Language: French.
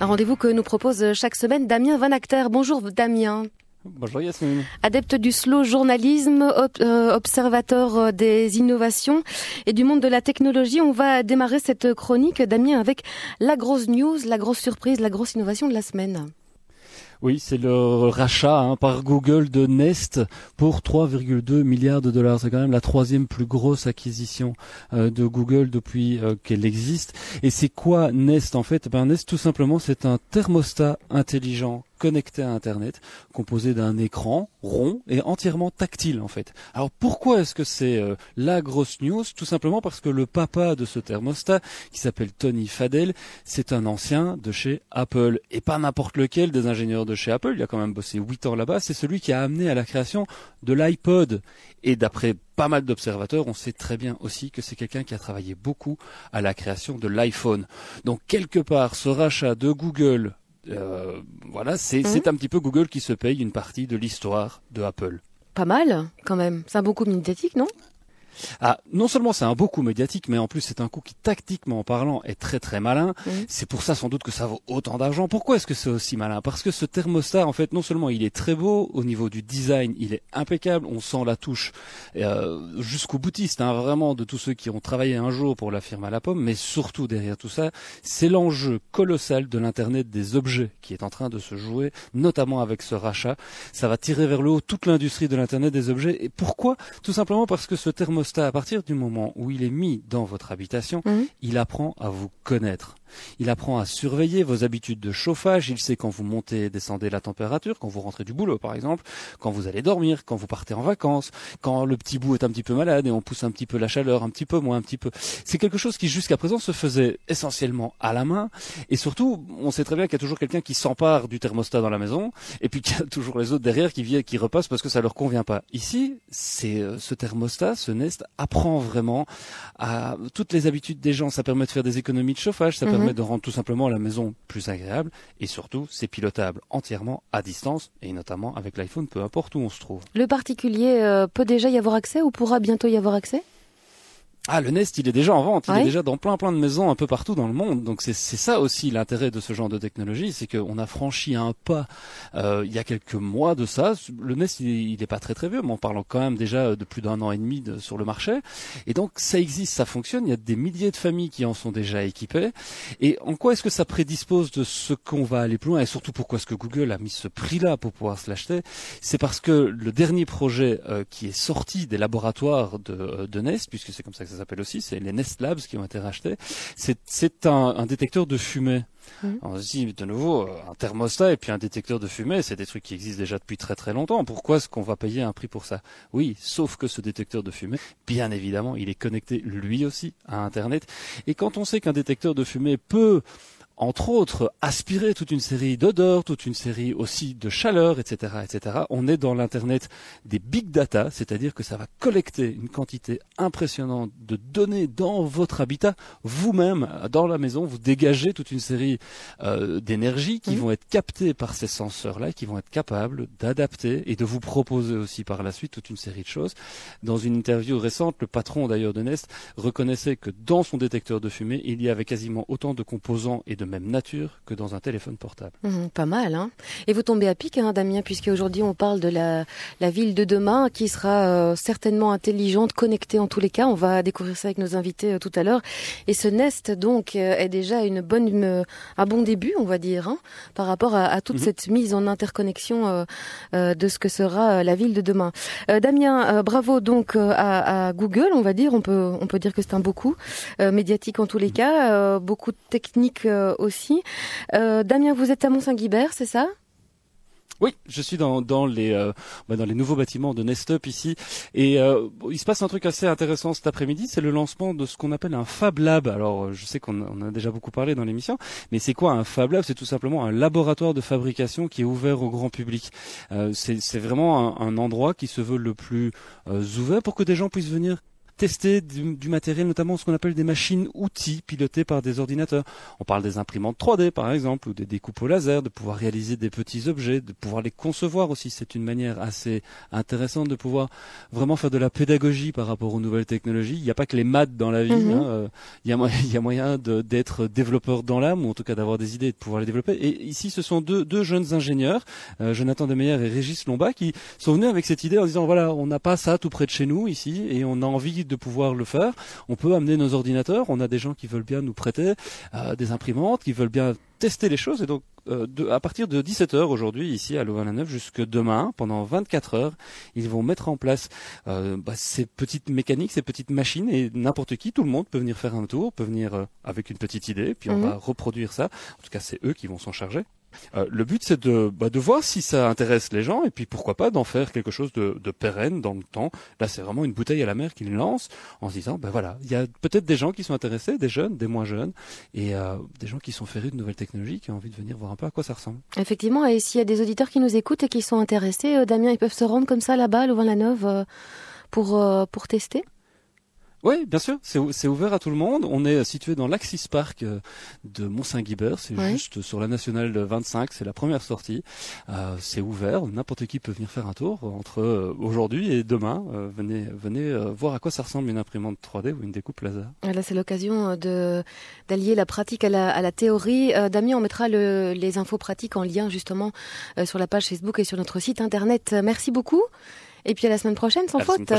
Un rendez-vous que nous propose chaque semaine Damien Van Acter. Bonjour Damien. Bonjour Yasmine. Adepte du slow journalisme, euh, observateur euh, des innovations et du monde de la technologie, on va démarrer cette chronique, Damien, avec la grosse news, la grosse surprise, la grosse innovation de la semaine. Oui, c'est le rachat hein, par Google de Nest pour 3,2 milliards de dollars. C'est quand même la troisième plus grosse acquisition euh, de Google depuis euh, qu'elle existe. Et c'est quoi Nest en fait? Ben, Nest tout simplement c'est un thermostat intelligent connecté à Internet, composé d'un écran rond et entièrement tactile en fait. Alors pourquoi est-ce que c'est euh, la grosse news? Tout simplement parce que le papa de ce thermostat, qui s'appelle Tony Fadell, c'est un ancien de chez Apple et pas n'importe lequel des ingénieurs de chez Apple. Il a quand même bossé 8 ans là-bas. C'est celui qui a amené à la création de l'iPod. Et d'après pas mal d'observateurs, on sait très bien aussi que c'est quelqu'un qui a travaillé beaucoup à la création de l'iPhone. Donc quelque part, ce rachat de Google euh, voilà, mhm. c'est un petit peu Google qui se paye une partie de l'histoire de Apple. Pas mal, quand même. C'est un bon coup médiatique, non? Ah, non seulement c'est un beau coup médiatique, mais en plus c'est un coup qui tactiquement parlant est très très malin. C'est pour ça sans doute que ça vaut autant d'argent. Pourquoi est-ce que c'est aussi malin? Parce que ce thermostat, en fait, non seulement il est très beau au niveau du design, il est impeccable. On sent la touche euh, jusqu'au boutiste, hein, vraiment de tous ceux qui ont travaillé un jour pour la firme à la pomme. Mais surtout derrière tout ça, c'est l'enjeu colossal de l'internet des objets qui est en train de se jouer, notamment avec ce rachat. Ça va tirer vers le haut toute l'industrie de l'internet des objets. Et pourquoi? Tout simplement parce que ce thermostat à partir du moment où il est mis dans votre habitation, mhm. il apprend à vous connaître. Il apprend à surveiller vos habitudes de chauffage. Il sait quand vous montez et descendez la température, quand vous rentrez du boulot par exemple, quand vous allez dormir, quand vous partez en vacances, quand le petit bout est un petit peu malade et on pousse un petit peu la chaleur, un petit peu moins, un petit peu. C'est quelque chose qui jusqu'à présent se faisait essentiellement à la main. Et surtout, on sait très bien qu'il y a toujours quelqu'un qui s'empare du thermostat dans la maison et puis qu'il y a toujours les autres derrière qui viennent, qui repassent parce que ça leur convient pas. Ici, c'est euh, ce thermostat, ce Nest apprend vraiment à toutes les habitudes des gens. Ça permet de faire des économies de chauffage, ça mhm. permet de rendre tout simplement la maison plus agréable et surtout c'est pilotable entièrement à distance et notamment avec l'iPhone, peu importe où on se trouve. Le particulier euh, peut déjà y avoir accès ou pourra bientôt y avoir accès? Ah, le Nest, il est déjà en vente. Il est déjà dans plein plein de maisons un peu partout dans le monde. Donc c'est ça aussi l'intérêt de ce genre de technologie, c'est qu'on a franchi un pas euh, il y a quelques mois de ça. Le Nest, il, n'est pas très très vieux, mais on parle quand même déjà de plus d'un an et demi de, sur le marché. Et donc ça existe, ça fonctionne. Il y a des milliers de familles qui en sont déjà équipées. Et en quoi est-ce que ça prédispose de ce qu'on va aller plus loin? Et surtout pourquoi est-ce que Google a mis ce prix-là pour pouvoir se l'acheter? C'est parce que le dernier projet euh, qui est sorti des laboratoires de, de Nest, puisque c'est comme ça que ça s'appelle aussi, c'est les Nest Labs qui ont été rachetés. C'est un, un, détecteur de fumée. Mmh. On se dit de nouveau euh, un thermostat et puis un détecteur de fumée, c'est des trucs qui existent déjà depuis très très longtemps. Pourquoi est-ce qu'on va payer un prix pour ça? Oui, sauf que ce détecteur de fumée, bien évidemment, il est connecté lui aussi à Internet. Et quand on sait qu'un détecteur de fumée peut entre autres, aspirer toute une série d'odeurs, toute une série aussi de chaleur, etc., etc. On est dans l'internet des big data, c'est-à-dire que ça va collecter une quantité impressionnante de données dans votre habitat, vous-même dans la maison, vous dégagez toute une série euh, d'énergie qui vont être captées par ces senseurs-là, qui vont être capables d'adapter et de vous proposer aussi par la suite toute une série de choses. Dans une interview récente, le patron d'ailleurs de Nest reconnaissait que dans son détecteur de fumée, il y avait quasiment autant de composants et de même nature que dans un téléphone portable. Mmh, pas mal, hein Et vous tombez à pic, hein, Damien, puisque aujourd'hui on parle de la, la ville de demain qui sera euh, certainement intelligente, connectée en tous les cas. On va découvrir ça avec nos invités euh, tout à l'heure. Et ce Nest, donc, euh, est déjà une bonne, un bon début, on va dire, hein, par rapport à, toute mmh. cette mise en interconnexion de ce que sera la ville de demain. Damien, bravo donc à, à, Google, on va dire. On peut, on peut dire que c'est un beaucoup médiatique en tous les mmh. cas, beaucoup de techniques aussi. Euh, Damien, vous êtes à Mont-Saint-Guibert, c'est ça? Oui, je suis dans, dans les euh, bah, dans les nouveaux bâtiments de Nestup ici et euh, il se passe un truc assez intéressant cet après-midi, c'est le lancement de ce qu'on appelle un Fab Lab. Alors je sais qu'on a déjà beaucoup parlé dans l'émission, mais c'est quoi un Fab Lab? C'est tout simplement un laboratoire de fabrication qui est ouvert au grand public. c'est vraiment un, endroit qui se veut le plus ouvert pour que des gens puissent venir tester du, matériel, notamment ce qu'on appelle des machines-outils pilotées par des ordinateurs. On parle des imprimantes 3D par exemple, ou des découpes au laser, de pouvoir réaliser des petits objets, de pouvoir les concevoir aussi. C'est une manière assez intéressante de pouvoir vraiment faire de la pédagogie par rapport aux nouvelles technologies. Il n'y a pas que les maths dans la vie. Mhm. Hein, euh, il, y a, il y a moyen d'être développeur dans l'âme, ou en tout cas d'avoir des idées et de pouvoir les développer. Et ici, ce sont deux, deux jeunes ingénieurs, euh, Jonathan Demeyer et Régis Lomba, qui sont venus avec cette idée en disant voilà, on n'a pas ça tout près de chez nous ici, et on a envie de pouvoir le faire. On peut amener nos ordinateurs. On a des gens qui veulent bien nous prêter euh, des imprimantes, qui veulent bien tester les choses. Et donc, euh, à partir de 17h aujourd'hui, ici à Louvain-la-Neuve, jusque demain, pendant 24 heures, ils vont mettre en place euh, bah, ces petites mécaniques, ces petites machines, et n'importe qui, tout le monde peut venir faire un tour, peut venir avec une petite idée, puis on mhm. va reproduire ça. En tout cas, c'est eux qui vont s'en charger. Euh, le but, c'est de, bah, de voir si ça intéresse les gens et puis pourquoi pas d'en faire quelque chose de, de pérenne dans le temps. Là, c'est vraiment une bouteille à la mer qu'ils lancent en se disant, ben voilà, il y a peut-être des gens qui sont intéressés, des jeunes, des moins jeunes, et euh, des gens qui sont férus de nouvelles technologies, qui ont envie de venir voir un peu à quoi ça ressemble. Effectivement, et s'il y a des auditeurs qui nous écoutent et qui sont intéressés, euh, Damien, ils peuvent se rendre comme ça là-bas, à Louvain-la-Neuve, pour, pour tester? Oui, bien sûr, c'est ouvert à tout le monde. On est situé dans l'Axis Park euh, de Mont-Saint-Guibert, c'est juste sur la nationale 25, c'est la première sortie. Euh, c'est ouvert, n'importe qui peut venir faire un tour entre euh, aujourd'hui et demain. venez venez voir à quoi ça ressemble une imprimante 3D ou une découpe laser. Là, c'est l'occasion de d'allier la pratique à la, à la théorie. Damien, on mettra le, les infos pratiques en lien justement sur la page Facebook et sur notre site internet. Merci beaucoup. Et puis à la semaine prochaine, sans faute.